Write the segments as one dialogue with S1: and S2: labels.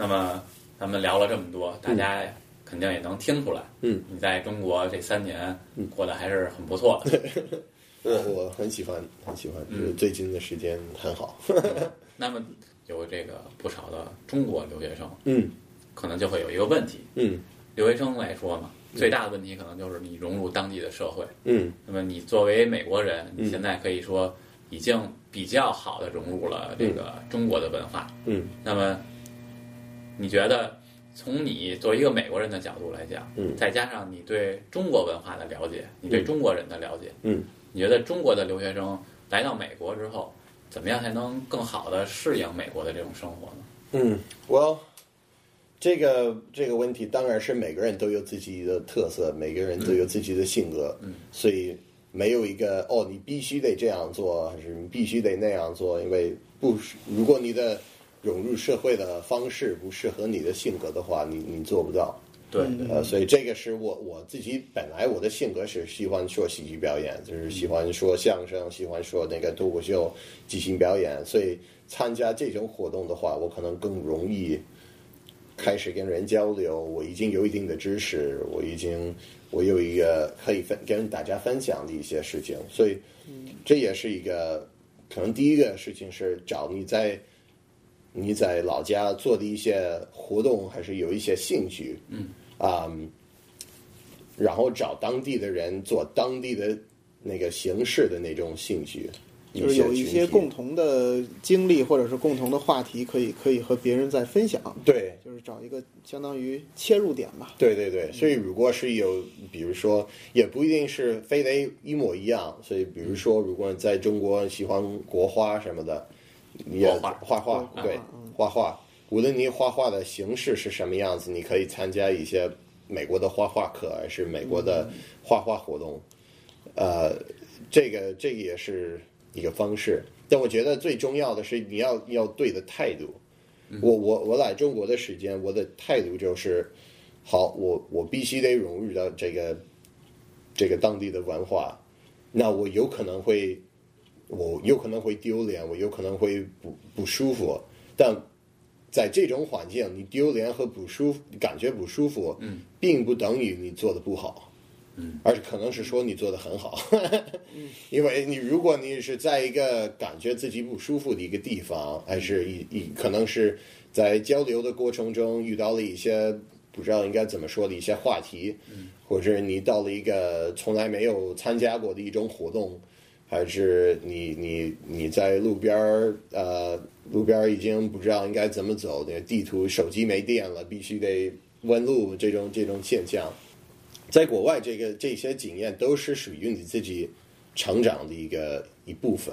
S1: 那么咱们聊了这么多，大家肯定也能听出来，
S2: 嗯，
S1: 你在中国这三年过得还是很不错的。
S2: 我 我很喜欢，很喜欢，就是最近的时间很好。
S1: 那么有这个不少的中国留学生，
S2: 嗯。
S1: 可能就会有一个问题，
S2: 嗯。
S1: 留学生来说嘛，最大的问题可能就是你融入当地的社会。
S2: 嗯。
S1: 那么你作为美国人，
S2: 嗯。
S1: 你现在可以说已经比较好的融入了这个中国的文化。
S2: 嗯。
S1: 那么你觉得从你作为一个美国人的角度来讲，
S2: 嗯。
S1: 再加上你对中国文化的了解，你对中国人的了解，
S2: 嗯。
S1: 你觉得中国的留学生来到美国之后，怎么样才能更好的适应美国的这种生活呢？
S2: 嗯，Well，这个这个问题当然是每个人都有自己的特色，每个人都有自己的性格，
S1: 嗯，
S2: 所以没有一个哦，你必须得这样做，还是你必须得那样做，因为不，如果你的融入社会的方式不适合你的性格的话，你你做不到。
S1: 对
S3: 嗯
S2: 呃，所以这个是我我自己本来我的性格是喜欢说喜剧表演，就是喜欢说相声，喜欢说那个脱口秀、即兴表演，所以参加这种活动的话，我可能更容易开始跟人交流。我已经有一定的知识，我已经我有一个可以分跟大家分享的一些事情，所以这也是一个可能第一个事情是找你在。你在老家做的一些活动，还是有一些兴趣，
S1: 嗯，
S2: 啊、然后找当地的人做当地的那个形式的那种兴趣，
S3: 就是有一些共同的经历或者是共同的话题，可以可以和别人在分享，
S2: 对。
S3: 就是找一个相当于切入点吧。
S2: 对对对，所以如果是有，比如说，也不一定是非得一模一样。所以，比如说，如果在中国喜欢国花什么的，你也
S1: 画
S2: 画。对
S3: 嗯
S2: 画画，无论你画画的形式是什么样子，你可以参加一些美国的画画课，还是美国的画画活动。呃，这个这个也是一个方式，但我觉得最重要的是你要要对的态度。我我我来中国的时间，我的态度就是，好，我我必须得融入到这个这个当地的文化，那我有可能会，我有可能会丢脸，我有可能会不不舒服，但在这种环境，你丢脸和不舒服，感觉不舒服，
S1: 嗯，
S2: 并不等于你做的不好，
S1: 嗯，
S2: 而是可能是说你做的很好，因为你如果你是在一个感觉自己不舒服的一个地方，还是一一可能是在交流的过程中遇到了一些不知道应该怎么说的一些话题，或者你到了一个从来没有参加过的一种活动，还是你你你在路边儿呃路边儿已经不知道应该怎么走，那个地图手机没电了，必须得问路这种这种现象，在国外这个这些经验都是属于你自己成长的一个一部分。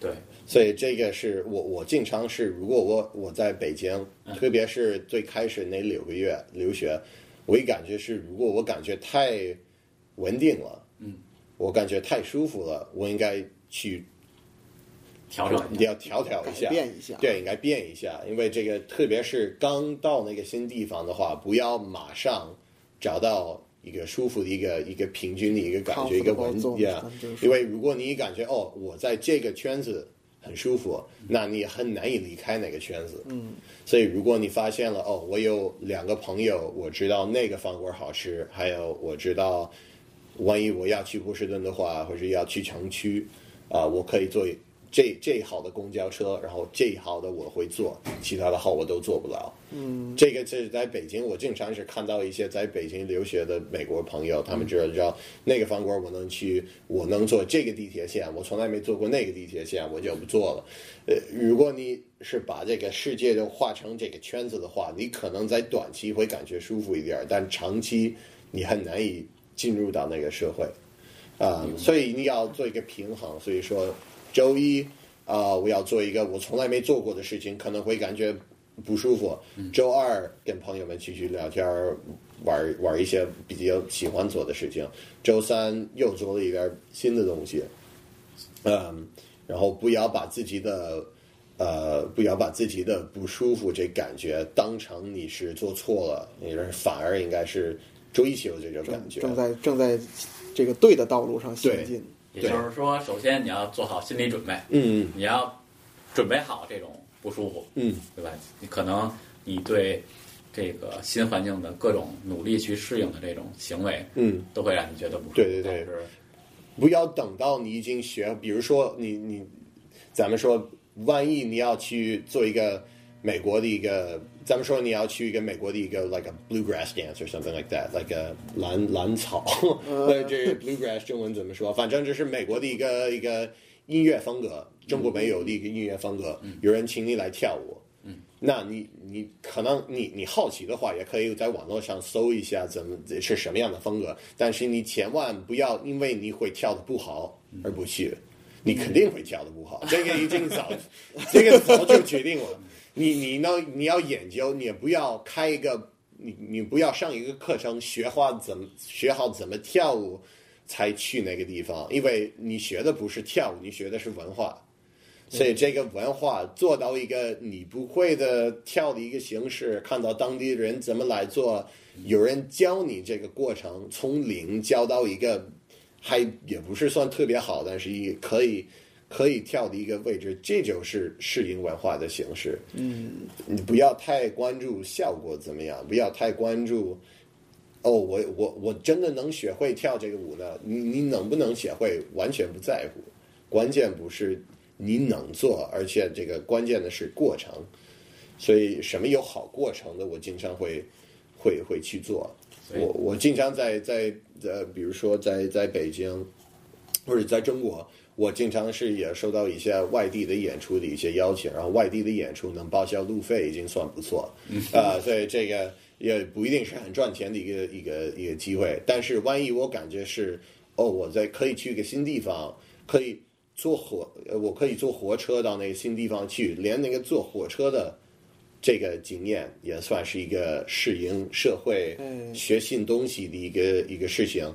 S1: 对，
S2: 所以这个是我我经常是，如果我我在北京，特别是最开始那六个月留学，我一感觉是，如果我感觉太稳定了，
S1: 嗯，
S2: 我感觉太舒服了，我应该去
S1: 调整一下。
S2: 要调调一下，
S3: 变一下。
S2: 对，应该变一下，因为这个特别是刚到那个新地方的话，不要马上找到一个舒服的一个一个平均的一个感觉，一个稳
S3: 是
S2: 因为如果你感觉哦，我在这个圈子很舒服，那你很难以离开那个圈子。
S3: 嗯，
S2: 所以如果你发现了哦，我有两个朋友，我知道那个饭馆好吃，还有我知道，万一我要去波士顿的话，或者要去城区，啊、我可以坐这这好的公交车，然后这好的我会坐，其他的好我都坐不了。
S3: 嗯，
S2: 这个是在北京，我经常是看到一些在北京留学的美国朋友，他们知道知道那个饭馆我能去，我能坐这个地铁线，我从来没坐过那个地铁线，我就不坐了。呃，如果你是把这个世界都画成这个圈子的话，你可能在短期会感觉舒服一点，但长期你很难以进入到那个社会。啊、所以你要做一个平衡。所以说，周一啊、我要做一个我从来没做过的事情，可能会感觉不舒服。周二跟朋友们继续聊天儿，玩玩一些比较喜欢做的事情。周三又做了一点新的东西，嗯，然后不要把自己的呃，不要把自己的不舒服这感觉当成你是做错了，你是反而应该是追求这种感觉。
S3: 正在正在这个对的道路上行进。
S1: 也就是说，首先你要做好心理准备，
S2: 嗯
S1: 你要准备好这种不舒服，
S2: 嗯
S1: 对吧？你可能你对这个新环境的各种努力去适应的这种行为，
S2: 嗯，
S1: 都会让你觉得不舒服。
S2: 对对对
S1: 是
S2: 不要等到你已经学，比如说你你，咱们说，万一你要去做一个美国的一个，咱们说你要去一个美国的一个 like a bluegrass dance or something like that，like a 蓝 蓝草，呃，这 bluegrass 中文怎么说？反正这是美国的一个一个音乐风格，中国没有的一个音乐风格，有人请你来跳舞。那你你可能你你好奇的话，也可以在网络上搜一下怎么是什么样的风格，但是你千万不要因为你会跳的不好而不去，你肯定会跳的不好，这个已经早这个早就决定了。你你呢你要研究，你也不要开一个你你不要上一个课程学好怎么学好怎么跳舞才去那个地方，因为你学的不是跳舞，你学的是文化。所以这个文化做到一个你不会的跳的一个形式，看到当地人怎么来做，有人教你这个过程，从零教到一个还也不是算特别好，但是也可以可以跳的一个位置，这就是适应文化的形式。嗯，你不要太关注效果怎么样，不要太关注。哦，我我我真的能学会跳这个舞呢？你你能不能学会，完全不在乎，关键不是你能做，而且这个关键的是过程。所以什么有好过程的，我经常会会会去做。我我经常在在呃，比如说在在北京或者在中国，我经常是也收到一些外地的演出的一些邀请，然后外地的演出能报销路费已经算不错啊、所以这个也不一定是很赚钱的一个一个一个机会。但是万一我感觉是哦，我在可以去一个新地方，可以坐火，呃我可以坐火车到那个新地方去，连那个坐火车的。这个经验也算是一个适应社会、
S3: 嗯
S2: 学新东西的一个一个事情。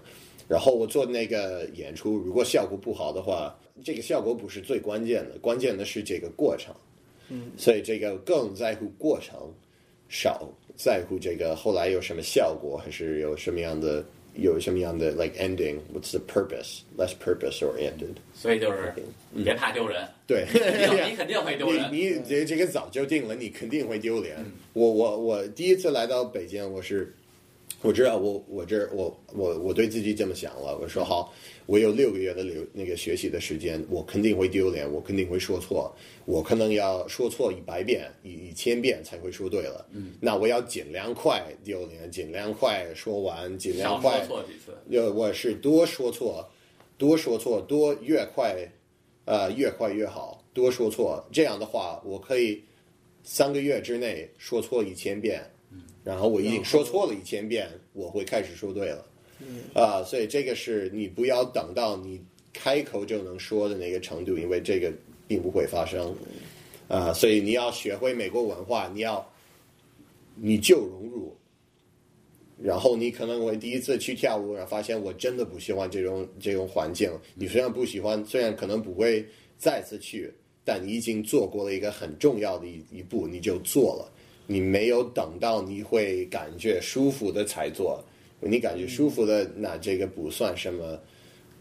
S2: 然后我做那个演出，如果效果不好的话，这个效果不是最关键的，关键的是这个过程。嗯，所以这个更在乎过程，少在乎这个后来有什么效果，还是有什么样的有什么样的 like ending？What's the purpose? Less purpose oriented。
S1: 所以就是别怕丢人，
S2: 对，
S1: 你 你肯定会丢人。
S2: 你你这这个早就定了，你肯定会丢脸。我我我第一次来到北京，我是我知道我我这我我我对自己这么想了，我说好，我有六个月的留那个学习的时间，我肯定会丢脸，我肯定会说错，我可能要说错一百遍、一一千遍才会说对了。嗯，那我要尽量快丢脸，尽量快说完，尽量
S1: 少
S2: 快
S1: 说错几次，
S2: 呃，我是多说错，多说错，多越快，呃，越快越好，多说错。这样的话，我可以三个月之内说错一千遍，然后我已经说错了一千遍，我会开始说对了。啊、所以这个是你不要等到你开口就能说的那个程度，因为这个并不会发生。啊、所以你要学会美国文化，你要你就融入，然后你可能会第一次去跳舞，然后发现我真的不喜欢这种这种环境。你虽然不喜欢，虽然可能不会再次去，但你已经做过了一个很重要的一一步，你就做了。你没有等到你会感觉舒服的才做，你感觉舒服的，那这个不算什么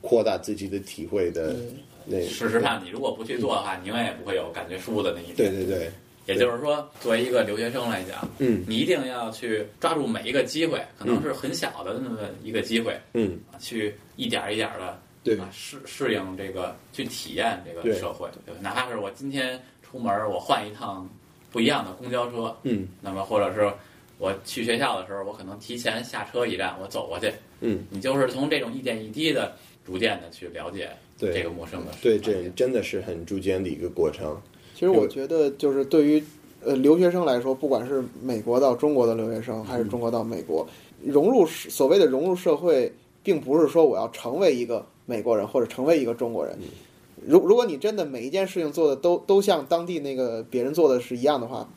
S2: 扩大自己的体会的那。
S1: 事实上，你如果不去做的话，你永远也不会有感觉舒服的那一天。
S2: 对对对，
S1: 也就是说，作为一个留学生来讲，
S2: 嗯
S1: 你一定要去抓住每一个机会，可能是很小的那么一个机会，
S2: 嗯，
S1: 啊去一点儿一点的
S2: 对
S1: 吧适适应这个，去体验这个社会，对吧？哪怕是我今天出门，我换一趟不一样的公交车，
S2: 嗯。
S1: 那么或者是我去学校的时候，我可能提前下车一站，我走过去，
S2: 嗯，
S1: 你就是从这种一点一滴的、逐渐的去了解
S2: 对。
S1: 这个陌生的
S2: 对，这真的是很逐渐的一个过程。
S3: 其实我觉得，就是对于呃留学生来说，不管是美国到中国的留学生，还是中国到美国，融入所谓的融入社会，并不是说我要成为一个美国人或者成为一个中国人。如如果你真的每一件事情做的都都像当地那个别人做的是一样的话，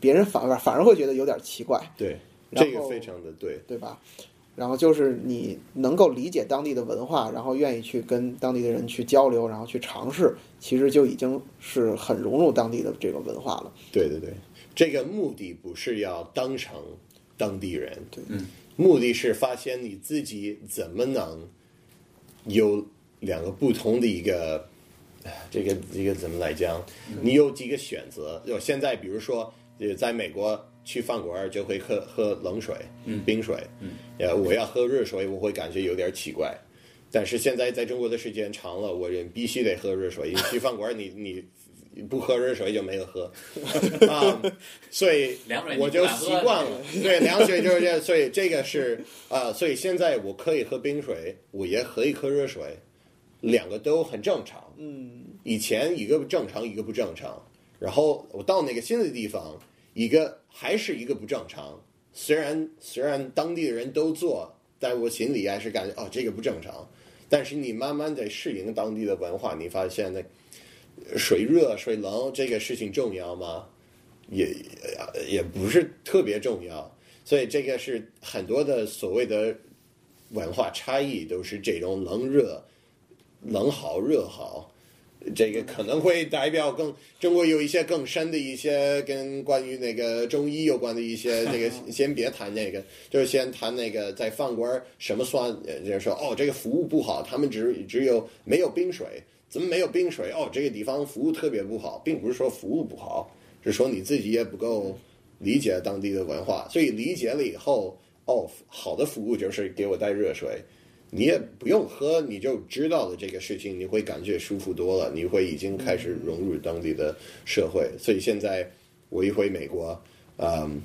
S3: 别人反而反而会觉得有点奇怪。
S2: 对，这个非常的对。
S3: 对吧？然后就是你能够理解当地的文化，然后愿意去跟当地的人去交流，然后去尝试，其实就已经是很融入当地的这个文化了。
S2: 对对对，这个目的不是要当成当地人，
S3: 对
S1: 嗯，
S2: 目的是发现你自己怎么能有两个不同的一个，哎这个这个怎么来讲？你有几个选择？就现在比如说呃在美国去饭馆就会喝喝冷水、
S1: 嗯
S2: 冰水，
S1: 嗯，
S2: 呃，我要喝热水，我会感觉有点奇怪。但是现在在中国的时间长了，我人必须得喝热水，因为去饭馆你你你不喝热水就没有喝 啊、所以 我就习惯了。对，凉水就是这样，所以这个是啊、所以现在我可以喝冰水，我也可以喝热水，两个都很正常。
S3: 嗯，
S2: 以前一个正常，一个不正常，然后我到那个新的地方，一个还是一个不正常。虽然虽然当地的人都做，但我心里还是感觉哦，这个不正常。但是你慢慢的适应当地的文化，你发现那水热水冷这个事情重要吗？也也也不是特别重要。所以这个是很多的所谓的文化差异，都是这种冷热、冷好热好。这个可能会代表更中国有一些更深的一些跟关于那个中医有关的一些这个 先别谈那个，就是先谈那个在饭馆什么算，呃就是说哦这个服务不好，他们只只有没有冰水，怎么没有冰水？哦这个地方服务特别不好，并不是说服务不好，是说你自己也不够理解当地的文化，所以理解了以后，哦好的服务就是给我带热水。你也不用喝，你就知道了这个事情，你会感觉舒服多了，你会已经开始融入当地的社会。所以现在我一回美国，嗯，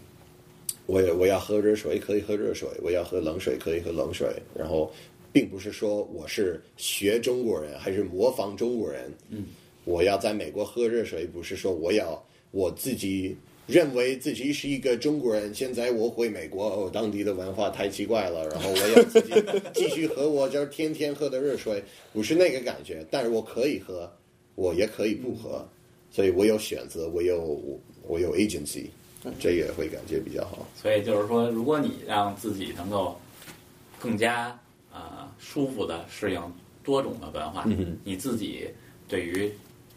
S2: 我我要喝热水可以喝热水，我要喝冷水可以喝冷水，然后并不是说我是学中国人还是模仿中国人，嗯，我要在美国喝热水，不是说我要我自己认为自己是一个中国人，现在我回美国，哦，当地的文化太奇怪了，然后我要自己继续喝我就是天天喝的热水，不是那个感觉，但是我可以喝，我也可以不喝，所以我有选择，我有我有 agency，这也会感觉比较好。
S1: 所以就是说，如果你让自己能够更加呃舒服的适应多种的文化，你自己对于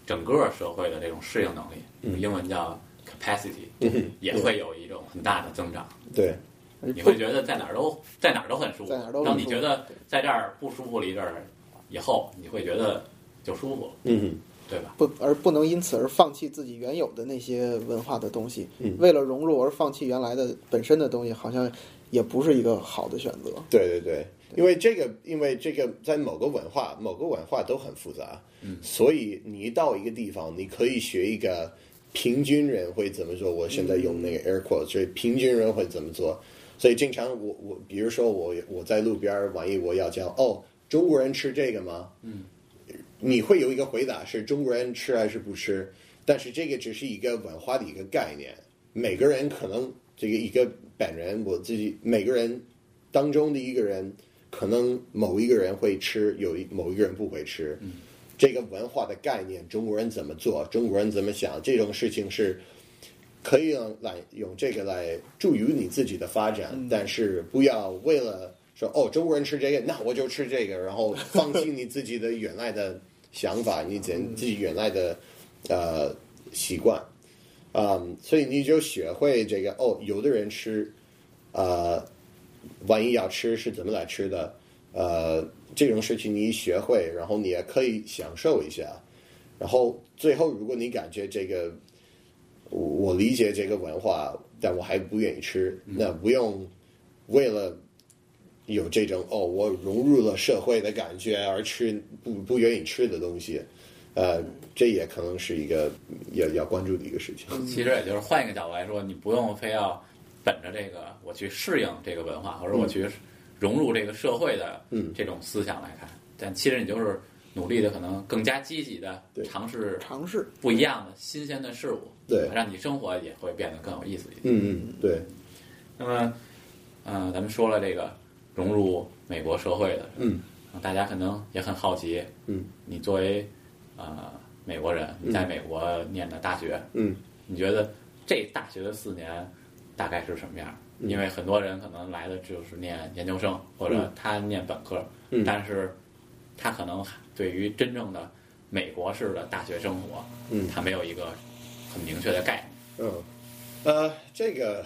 S1: 整个社会的这种适应能力，
S2: 嗯
S1: 英文叫 capacity，、也会有一种很大的增长。
S2: 对，
S1: 你会觉得在哪儿都在哪儿都很舒服。
S3: 在哪儿都很舒服
S1: 当你觉得在这儿不舒服了一阵儿以后，你会觉得就舒服了，
S2: 嗯
S1: 对吧？
S3: 不而不能因此而放弃自己原有的那些文化的东西，
S2: 嗯
S3: 为了融入而放弃原来的本身的东西，好像也不是一个好的选择。
S2: 对对对，因为这个，因为这个在某个文化，某个文化都很复杂，
S1: 嗯，
S2: 所以你一到一个地方，你可以学一个平均人会怎么做。我现在用那个 air quote，所以平均人会怎么做。所以经常我我比如说我我在路边儿，万一我要叫哦，中国人吃这个吗？
S1: 嗯，
S2: 你会有一个回答是中国人吃还是不吃，但是这个只是一个文化的一个概念，每个人可能这个一个本人我自己每个人当中的一个人，可能某一个人会吃，有一某一个人不会吃。
S1: 嗯，
S2: 这个文化的概念，中国人怎么做，中国人怎么想，这种事情是可以用来用这个来助于你自己的发展，但是不要为了说哦中国人吃这个，那我就吃这个，然后放弃你自己的原来的想法，你怎自己原来的呃习惯。嗯，所以你就学会这个哦，有的人吃，呃，万一要吃是怎么来吃的，呃，这种事情你一学会，然后你也可以享受一下，然后最后如果你感觉这个，我我理解这个文化，但我还不愿意吃，那不用为了有这种哦，我融入了社会的感觉而吃不不愿意吃的东西，呃，这也可能是一个要要关注的一个事情。
S1: 其实也就是换一个角度来说，你不用非要本着这个我去适应这个文化，或者我去融入这个社会的
S2: 嗯
S1: 这种思想来看，但其实你就是努力的可能更加积极的尝试
S3: 尝试
S1: 不一样的新鲜的事物，
S2: 对
S1: 让你生活也会变得更有意思一点。
S2: 嗯嗯，对，
S1: 那么，嗯、咱们说了这个融入美国社会的，
S2: 嗯，
S1: 大家可能也很好奇，
S2: 嗯，
S1: 你作为呃美国人，你在美国念的大学，
S2: 嗯，
S1: 你觉得这大学的四年大概是什么样？
S2: 嗯
S1: 因为很多人可能来的就是念研究生，或者他念本科，
S2: 嗯。
S1: 但是他可能对于真正的美国式的大学生活，
S2: 嗯。
S1: 他没有一个很明确的概念。
S2: 嗯，呃，这个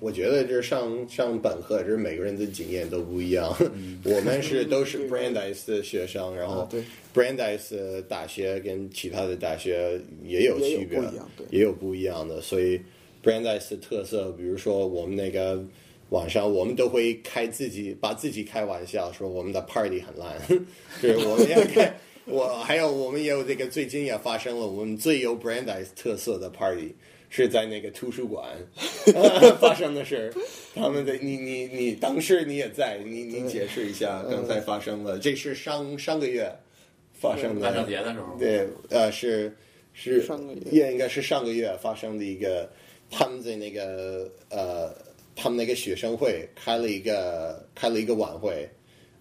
S2: 我觉得就是上上本科，就是每个人的经验都不一样。我们是都是 Brandeis 的学生，然后，Brandeis 大学跟其他的大学也有区别，也有不一样的，所以 Brandeis 的特色，比如说我们那个晚上，我们都会开自己把自己开玩笑，说我们的 party 很烂，就是我们要开。我还有我们也有这个最近也发生了我们最有 Brandeis 特色的 party。是在那个图书馆 发生的事，他们的你你你当时你也在，你你解释一下刚才发生了，这是上上个月发生的
S1: 万圣节的时候，
S2: 对，呃，是是
S3: 上个月
S2: 也应该是上个月发生的一个，他们在那个呃，他们那个学生会开了一个开了一个晚会，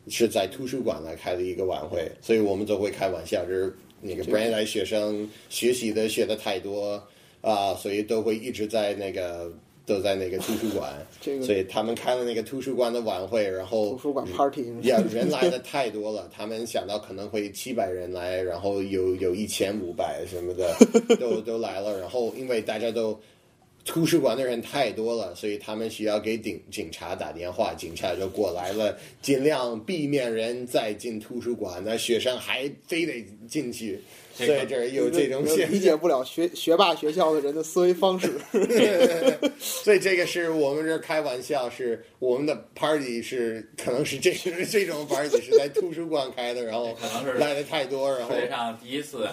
S2: 是在图书馆来开的一个晚会，所以我们都会开玩笑，就是那个 Brand 学生学习的学的太多。啊，所以都会一直在那个都在那个图书馆，
S3: 这个
S2: 所以他们开了那个图书馆的晚会，然后
S3: 图书馆 party
S2: 呀，人来的太多了，他们想到可能会七百人来，然后有有一千五百什么的都都来了，然后因为大家都图书馆的人太多了，所以他们需要给警警察打电话，警察就过来了，尽量避免人再进图书馆，那学生还非得进去。所以这儿有这种
S3: 理解不了学学霸学校的人的思维方式，
S2: 所以这个是我们这开玩笑，是我们的 party 是可能是这这种 party 是在图书馆开的，然后
S1: 可能是
S2: 来的太多，然后
S1: 上第一次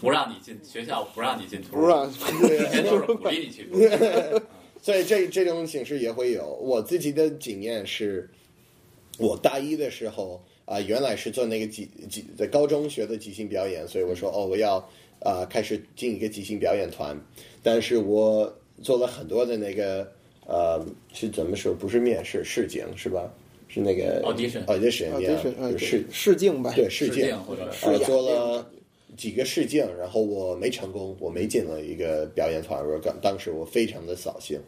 S1: 不让你进学校，不让你进图书馆，之前都是鼓励你去。
S2: 所以这这种形式也会有。我自己的经验是，我大一的时候。啊，原来是做那个即即在高中学的即兴表演，所以我说哦，我要啊开始进一个即兴表演团。但是我做了很多的那个呃，是怎么说？不是面试，试镜是吧？是那个
S1: audition
S2: audition
S3: 啊，
S2: 试
S3: 试镜吧，
S2: 对试
S1: 试镜或者
S2: 啊做了几个试镜，然后我没成功，我没进了一个表演团。我当当时我非常的扫兴，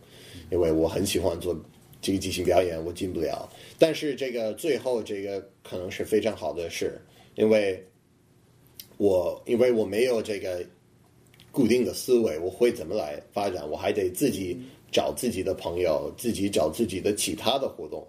S2: 因为我很喜欢做。这个即兴表演我进不了，但是这个最后这个可能是非常好的事，因为我因为我没有这个固定的思维，我会怎么来发展？我还得自己找自己的朋友，自己找自己的其他的活动。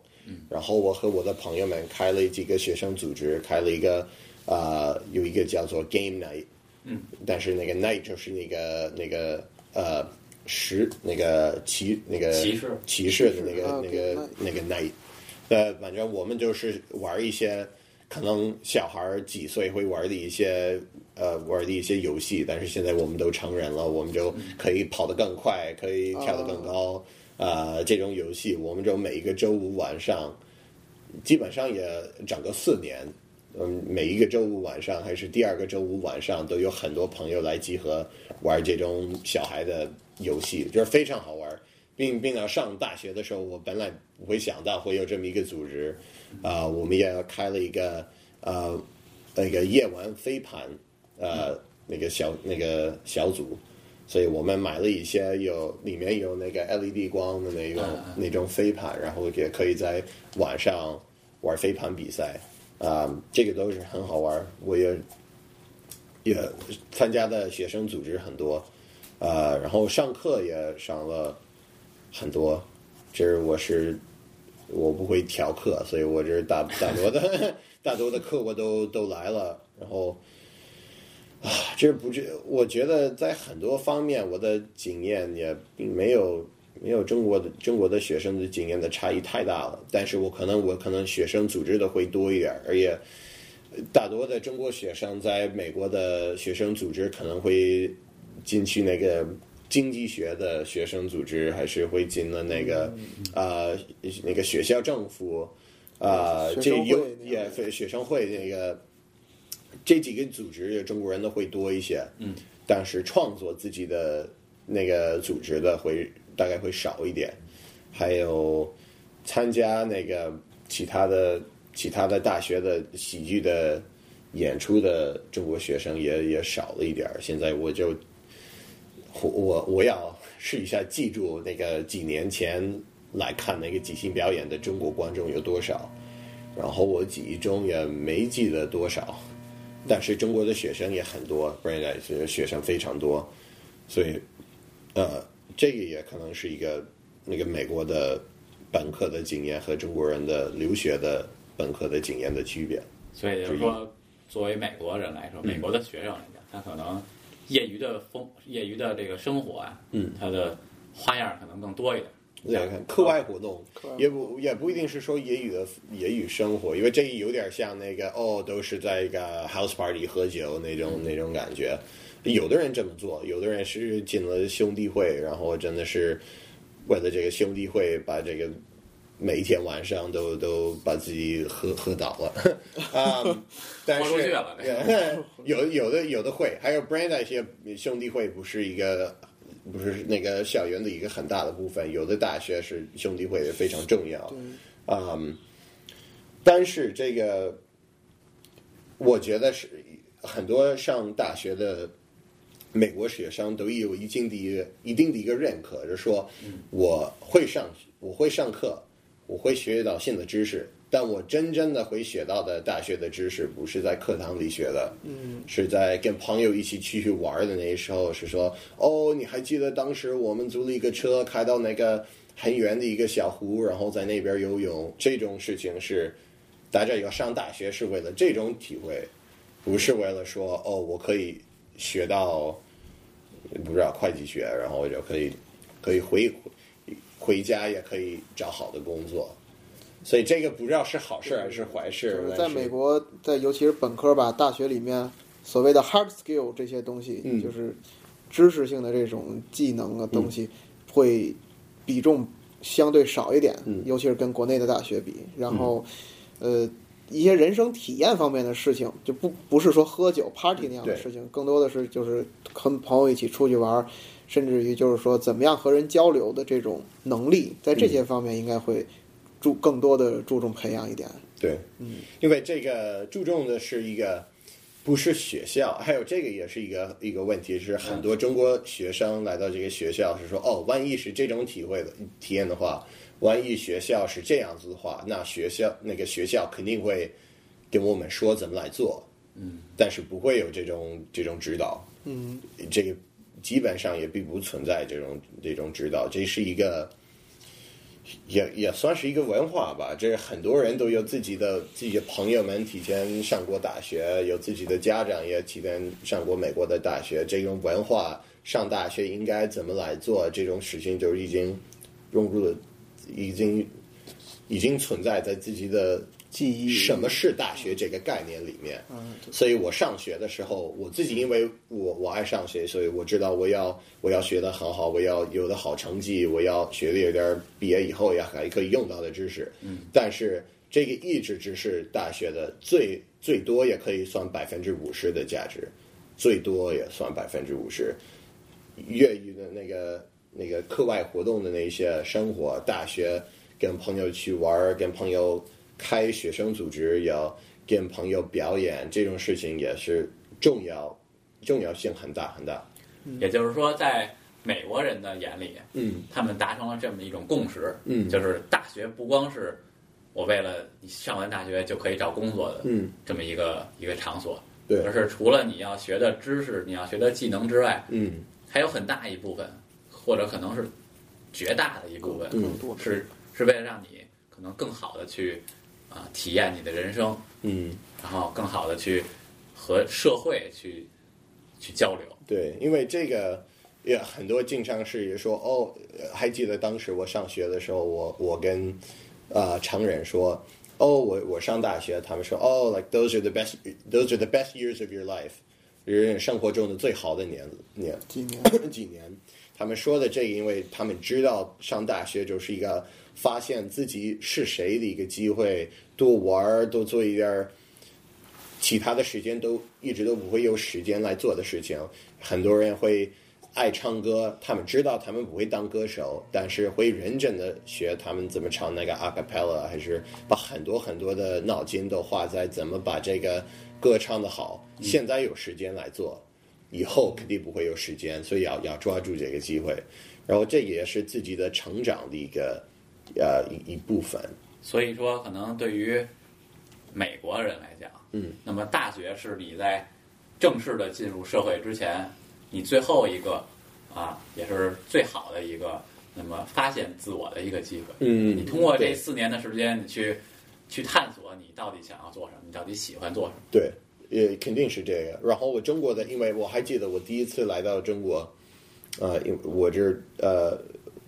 S2: 然后我和我的朋友们开了几个学生组织，开了一个啊，有一个叫做 Game Night。
S1: 嗯，
S2: 但是那个 Night 就是那个那个呃。十那个骑那个
S1: 骑士
S2: 骑士的那个那个那个 night，呃，反正我们就是玩一些可能小孩几岁会玩的一些呃玩的一些游戏，但是现在我们都成人了，我们就可以跑得更快，可以跳得更高啊！这种游戏，我们就每一个周五晚上，基本上也整个四年，嗯，每一个周五晚上还是第二个周五晚上，都有很多朋友来集合玩这种小孩的。游戏就是非常好玩，并并到上大学的时候，我本来不会想到会有这么一个组织，啊，我们也开了一个呃那个夜晚飞盘呃那个小那个小组，所以我们买了一些有里面有那个 LED 光的那种那种飞盘，然后也可以在晚上玩飞盘比赛啊，这个都是很好玩，我也也参加的学生组织很多。呃，然后上课也上了很多，这是我是我不会调课，所以我这大大多的 大多的课我都都来了。然后啊，这不这，我觉得在很多方面我的经验也并没有没有中国的中国的学生的经验的差异太大了。但是我可能我可能学生组织的会多一点，而且大多的中国学生在美国的学生组织可能会。进去那个经济学的学生组织，还是会进了那个啊那个学校政府啊，这有也学生会那个这几个组织，中国人的会多一些。
S1: 嗯，
S2: 但是创作自己的那个组织的会大概会少一点，还有参加那个其他的其他的大学的喜剧的演出的中国学生也也少了一点。现在我就。我我要试一下记住那个几年前来看那个即兴表演的中国观众有多少，然后我记忆中也没记得多少，但是中国的学生也很多 b r a n d 是学生非常多，所以呃，这个也可能是一个那个美国的本科的经验和中国人的留学的本科的经验的区别。
S1: 所以就是说，作为美国人来说，美国的学生来讲，他可能。业余的风，业余的这个生活啊，
S2: 嗯，
S1: 他的花样可能更多一点。
S2: 对，看课外活动
S3: 课外活动
S2: 也不也不一定是说业余的业余生活，因为这有点像那个哦，都是在一个 house party 喝酒那种那种感觉。有的人这么做，有的人是进了兄弟会，然后真的是为了这个兄弟会，把这个每一天晚上都都把自己喝喝倒了啊、但是 有有的有的会，还有 Brand 一些兄弟会不是一个不是那个校园的一个很大的部分，有的大学是兄弟会也非常重要。嗯，但是这个我觉得是很多上大学的美国学生都有一定的一个一定的一个认可，就是说我会上我会上课，我会学到新的知识，但我真正的会学到的大学的知识不是在课堂里学的，嗯，是在跟朋友一起出去玩的那时候，是说哦，你还记得当时我们租了一个车开到那个很远的一个小湖，然后在那边游泳，这种事情是大家要上大学是为了这种体会，不是为了说哦，我可以学到不知道会计学，然后我就可以可以回回家也可以找好的工作，所以这个不知道是好事还是坏事
S3: 就。是在美国，在尤其是本科吧，大学里面所谓的 hard skill 这些东西，
S2: 嗯
S3: 就是知识性的这种技能的东西，会比重相对少一点，
S2: 嗯
S3: 尤其是跟国内的大学比。然后，呃，一些人生体验方面的事情，就不不是说喝酒 party 那样的事情，更多的是就是和朋友一起出去玩儿，甚至于就是说怎么样和人交流的这种能力，在这
S2: 嗯。
S3: 些方面应该会注更多的注重培养一点。
S2: 对，
S3: 嗯，
S2: 因为这个注重的是一个不是学校，还有这个也是一个一个问题，是很多中国学生来到这个学校是说，哦，万一是这种体会的体验的话，万一学校是这样子的话，那学校那个学校肯定会跟我们说怎么来做，嗯，但是不会有这种这种指导，
S3: 嗯，
S2: 这个基本上也并不存在这种这种指导，这是一个。也也算是一个文化吧，这很多人都有自己的自己的朋友们提前上过大学，有自己的家长也提前上过美国的大学，这种文化上大学应该怎么来做这种事情，就已经融入了，已经已经存在在自己的
S3: 记忆
S2: 什么是大学这个概念里面。
S3: 嗯，
S2: 所以我上学的时候，我自己因为我我爱上学，所以我知道我要我要学的很好，我要有的好成绩，我要学的有点儿毕业以后也还可以用到的知识。嗯，但是这个一直只是大学的最最多也可以算百分之五十的价值，最多也算百分之五十。粤语的那个那个课外活动的那些生活，大学跟朋友去玩儿，跟朋友开学生组织，要跟朋友表演，这种事情也是重要，重要性很大很大。
S1: 也就是说，在美国人的眼里，
S2: 嗯。
S1: 他们达成了这么一种共识，
S2: 嗯。
S1: 就是大学不光是我为了你上完大学就可以找工作的
S2: 嗯，
S1: 这么一个一个场所，
S2: 对。
S1: 而是除了你要学的知识、你要学的技能之外，
S2: 嗯。
S1: 还有很大一部分，或者可能是绝大的一部分，是是为了让你可能更好的去啊、体验你的人生，
S2: 嗯，
S1: 然后更好的去和社会去去交流。
S2: 对，因为这个也很多经常是也说哦，呃还记得当时我上学的时候，我我跟啊、呃常人说。哦，我我上大学，他们说哦，like those are the best, those are the best years of your life，人生活中的最好的年年
S3: 几年，
S2: 几年。他们说的这个，因为他们知道上大学就是一个发现自己是谁的一个机会，多玩儿，多做一点儿其他的时间都一直都不会有时间来做的事情。很多人会爱唱歌，他们知道他们不会当歌手，但是会认真的学他们怎么唱那个 a cappella，还是把很多很多的脑筋都花在怎么把这个歌唱的好。现在有时间来做，以后肯定不会有时间，所以要要抓住这个机会。然后这也是自己的成长的一个呃一一部分。
S1: 所以说，可能对于美国人来讲，
S2: 嗯，
S1: 那么大学是你在正式的进入社会之前，你最后一个啊，也是最好的一个，那么发现自我的一个机会。
S2: 嗯
S1: 你通过这四年的时间，你去去探索你到底想要做什么，你到底喜欢做什么。
S2: 对，也肯定是这个。然后我中国的，因为我还记得我第一次来到中国，呃，因为我这呃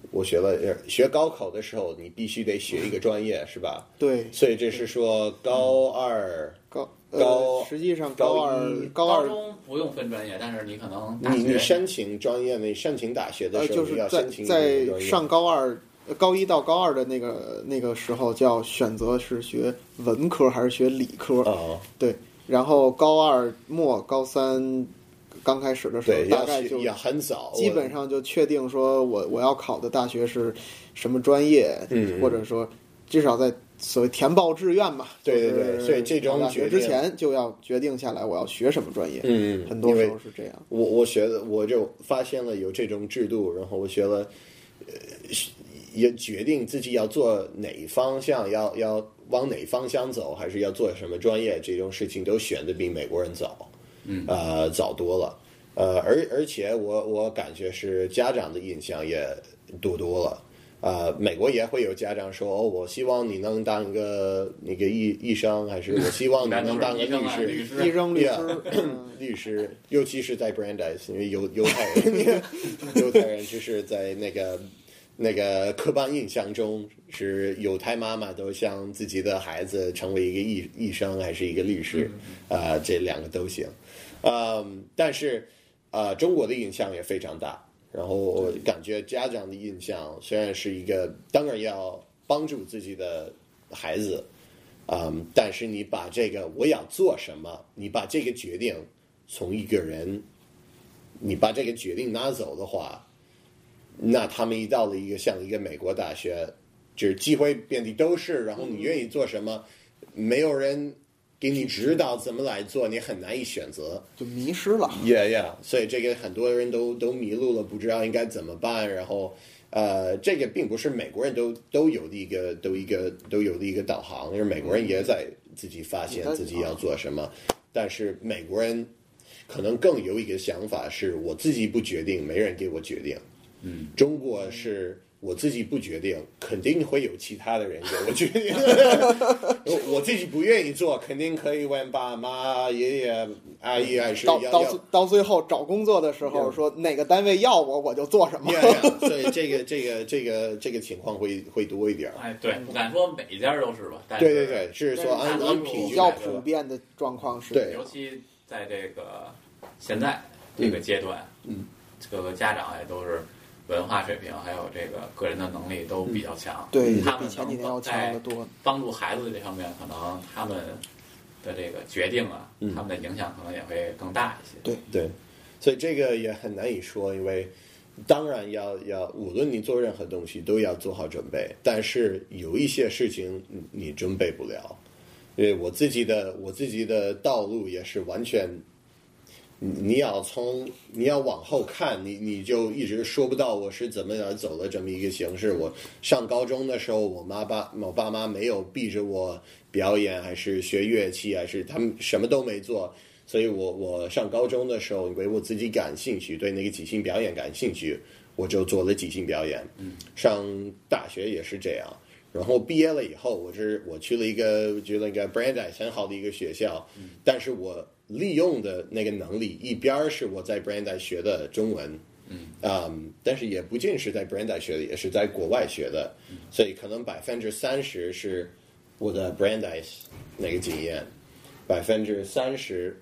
S2: 我学了呃学高考的时候，你必须得学一个专业，是吧？
S3: 对，
S2: 所以这是说高二，
S3: 高
S2: 高
S3: 呃，实际上
S2: 高
S3: 二
S2: 一
S1: 高
S3: 高二
S1: 中不用分专业，但是你可能
S2: 你你申请专业，你申请大学的
S3: 呃，
S2: 时候，
S3: 就是
S2: 要申请
S3: 在上高二、呃高一到高二的那个那个时候，就要选择是学文科还是学理科。
S2: 哦，
S3: 对，然后高二末、高三刚开始的时候大概就
S2: 也很早，
S3: 基本上就确定说我我要考的大学是什么专业，
S2: 嗯
S3: 或者说至少在所谓填报志愿嘛，
S2: 对对对所以这种
S3: 大学
S2: 决
S3: 之前就要决定下来我要学什么专业，
S2: 嗯，
S3: 很多时候是这样。
S2: 我我学的，我就发现了有这种制度，然后我学了，呃，也决定自己要做哪一方向，要要往哪方向走，还是要做什么专业，这种事情都选的比美国人早，
S1: 嗯，
S2: 呃，早多了，呃，而而且我我感觉是家长的印象也多多了。呃，美国也会有家长说：“哦，我希望你能当一个那个医医生，还是我希望你能当个律师。
S1: 律师
S3: 医生、律师，嗯
S2: 律师，尤其是在 Brandeis，因为犹犹太人，犹太人就是在那个那个刻板印象中，是犹太妈妈都想自己的孩子成为一个医医生还是一个律师，啊、这两个都行。嗯，但是啊、中国的印象也非常大。然后我感觉家长的印象虽然是一个，当然要帮助自己的孩子，嗯，但是你把这个我要做什么，你把这个决定从一个人，你把这个决定拿走的话，那他们一到了一个像一个美国大学，就是机会遍地都是，然后你愿意做什么，没有人给你指导怎么来做，你很难以选择。
S3: 就迷失了。
S2: Yeah, yeah，所以这个很多人都都迷路了，不知道应该怎么办。然后，呃，这个并不是美国人都都有的一个都一个都有的一个导航，因为美国人也在自己发现自己要做什么，但是美国人可能更有一个想法是我自己不决定，没人给我决定。
S1: 嗯，
S2: 中国是我自己不决定，肯定会有其他的人给我决定。我自己不愿意做，肯定可以问爸妈、爷爷、阿姨，还是
S3: 到到最后找工作的时候，说哪个单位要我，我就做什么。
S2: yeah, yeah, 所以这个这个这个这个情况会会多一点儿。
S1: 哎，对，不敢说每一家都是吧，但是
S2: 对对对，是说按
S1: 大多数
S2: 按
S3: 比较普遍的状况是，
S2: 对。
S1: 尤其在这个现在这个阶段，
S2: 嗯，
S1: 各个家长也都是文化水平还有这个个人的能力都比较强，
S3: 对，
S1: 他们
S3: 前几年要强
S1: 在
S3: 得多。
S1: 帮助孩子这方面，可能他们的这个决定啊，
S2: 嗯
S1: 他们的影响可能也会更大一些。
S3: 对
S2: 对，所以这个也很难以说，因为当然要要，无论你做任何东西都要做好准备，但是有一些事情你你准备不了，因为我自己的我自己的道路也是完全。你你要从你要往后看，你你就一直说不到我是怎么样走的这么一个形式。我上高中的时候，我妈爸我爸妈没有逼着我表演，还是学乐器，还是他们什么都没做。所以我我上高中的时候，因为我自己感兴趣，对那个即兴表演感兴趣，我就做了即兴表演。
S1: 嗯，
S2: 上大学也是这样。然后毕业了以后，我是我去了一个觉得一个 Brandeis 很好的一个学校，但是我利用的那个能力，一边儿是我在 Brandeis 学的中文，嗯，但是也不仅是在 Brandeis 学的，也是在国外学的，所以可能百分之三十是我的 Brandeis 那个经验，百分之三十，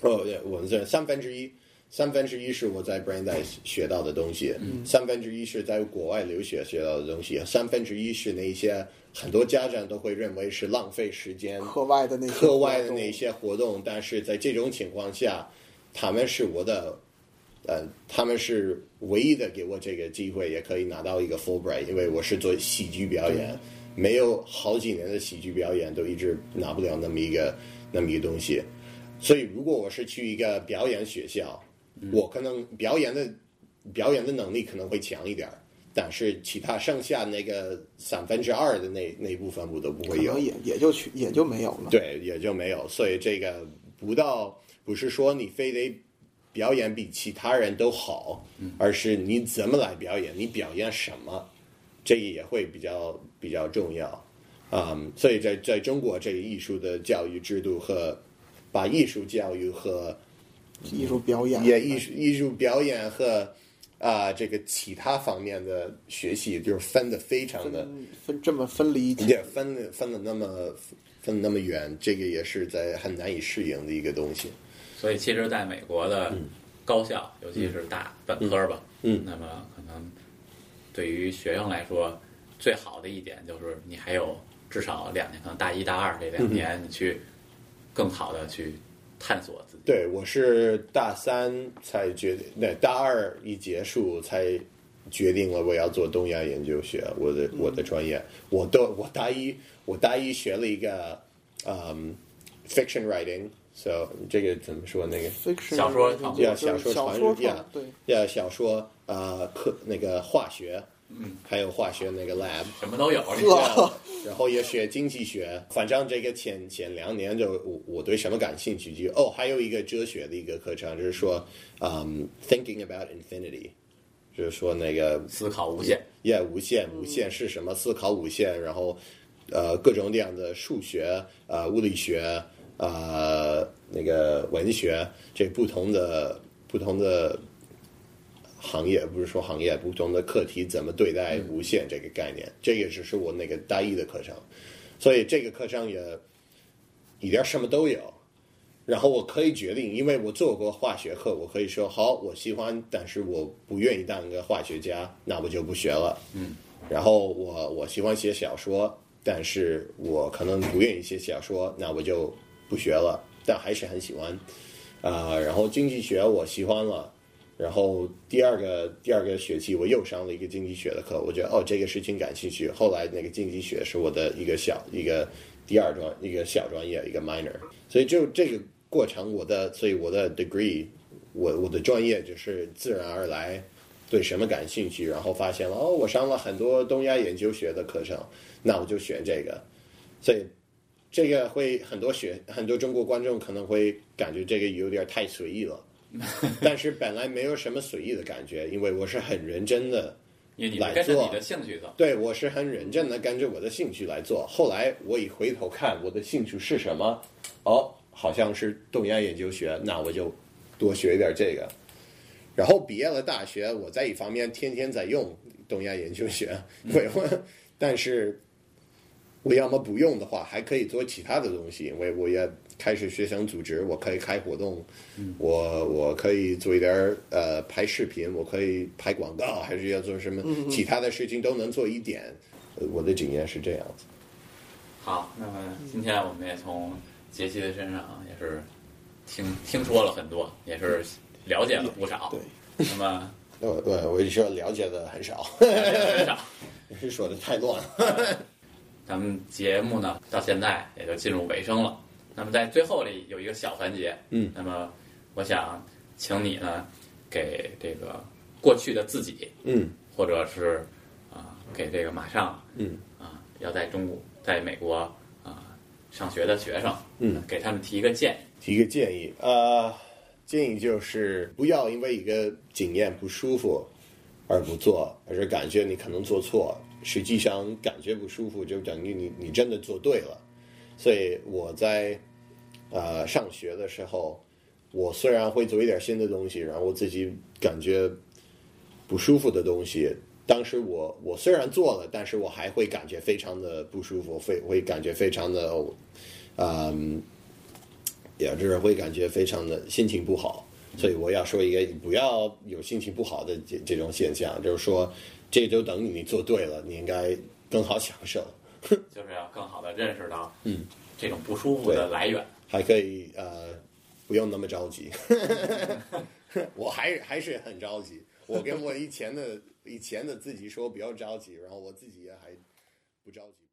S2: 哦，对，我们这三分之一。三分之一是我在 Brandeis 学到的东西，三分之一是在国外留学学到的东西，三分之一是那些很多家长都会认为是浪费时间，
S3: 课外的那些
S2: 课外的那些活动，但是在这种情况下，他们是我的，呃，他们是唯一的给我这个机会，也可以拿到一个 Fulbright，因为我是做喜剧表演，没有好几年的喜剧表演都一直拿不了那么一个那么一个东西，所以如果我是去一个表演学校，我可能表演的表演的能力可能会强一点儿。但是其他剩下那个三分之二的那那部分我都不会有
S3: 也也就去也就没有了。
S2: 对，也就没有。所以这个不到不是说你非得表演比其他人都好，而是你怎么来表演，你表演什么，这个也会比较比较重要。嗯，所以在在中国这个艺术的教育制度和把艺术教育和
S3: 艺术表演。
S2: 也艺术艺术表演和啊、这个其他方面的学习就是分的非常的，
S3: 分分这么分离
S2: 也分的分的那么分得那么远，这个也是在很难以适应的一个东西。
S1: 所以其实在美国的高校，尤其是大本科吧，
S2: 嗯。
S1: 那么可能对于学生来说，最好的一点就是你还有至少两年，可能大一大二这两年，你去更好的去探索自己。
S2: 对，我是大三才决定，那，大二一结束才决定了我要做东亚研究学，我的我的专业，我都我大一我大一学了一个嗯 fiction writing，so 这个怎么说那个
S3: ？fiction
S1: 小说创作
S2: 呀
S3: 就是
S2: 小说传
S3: 小说对。
S2: 要小说呃科那个化学，嗯，还有化学那个 lab，
S1: 什么都有，
S3: 哇
S2: 然后也学经济学，反正这个前前两年就我我对什么感兴趣就哦，还有一个哲学的一个课程，就是说，嗯，thinking about infinity，就是说那个
S1: 思考无限。
S2: yeah 无限无限是什么？思考无限，然后呃各种各样的数学呃物理学呃那个文学这不同的不同的行业，不是说行业不同的课题怎么对待无限这个概念，这个只是我那个大一的课程，所以这个课程也一点什么都有。然后我可以决定，因为我做过化学课，我可以说好，我喜欢，但是我不愿意当一个化学家，那我就不学了。嗯。然后我我喜欢写小说，但是我可能不愿意写小说，那我就不学了，但还是很喜欢。啊、然后经济学我喜欢了，然后第二个第二个学期我又上了一个经济学的课，我觉得哦这个事情感兴趣。后来那个经济学是我的一个小一个第二专一个小专业一个 minor，所以就这个过程我的所以我的 degree 我我的专业就是自然而然对什么感兴趣，然后发现了哦我上了很多东亚研究学的课程，那我就选这个，所以。这个会很多学很多中国观众可能会感觉这个有点太随意了，但是本来没有什么随意的感觉，因为我是很认真的，来做
S1: 你的兴趣走。
S2: 对我是很认真的跟着我的兴趣来做。后来我一回头看我的兴趣是什么，哦，好像是东亚研究学，那我就多学一点这个。然后毕业了大学，我在一方面天天在用东亚研究学，但是我要么不用的话，还可以做其他的东西，因为我也开始学生组织，我可以开活动，我我可以做一点儿呃拍视频，我可以拍广告，还是要做什么其他的事情都能做一点。呃我的经验是这样子。
S1: 好，那么今天我们也从杰西的身上也是听听说了很多，也是了解了不少。
S3: 对，
S1: 那么
S2: 我我我说了解的很少，
S1: 很少。
S2: 是说的太乱了。
S1: 咱们节目呢到现在也就进入尾声了。那么在最后里有一个小环节，
S2: 嗯，
S1: 那么我想请你呢给这个过去的自己，
S2: 嗯
S1: 或者是啊、给这个马上
S2: 嗯
S1: 啊、要在中国在美国啊、上学的学生，
S2: 嗯，
S1: 给他们提一个建议。
S2: 提一个建议，呃，建议就是不要因为一个经验不舒服而不做，而是感觉你可能做错，实际上感觉不舒服就等于你你真的做对了。所以我在呃上学的时候，我虽然会做一点新的东西，然后我自己感觉不舒服的东西。当时我我虽然做了，但是我还会感觉非常的不舒服，会会感觉非常的，嗯，也就是会感觉非常的心情不好，所以我要说一个不要有心情不好的这这种现象，就是说这就等于你做对了，你应该更好享受，
S1: 就是要更好的认识到，
S2: 嗯，
S1: 这种不舒服的来源。
S2: 还可以呃不用那么着急。我还还是很着急，我跟我以前的以前的自己说不要着急，然后我自己也还不着急。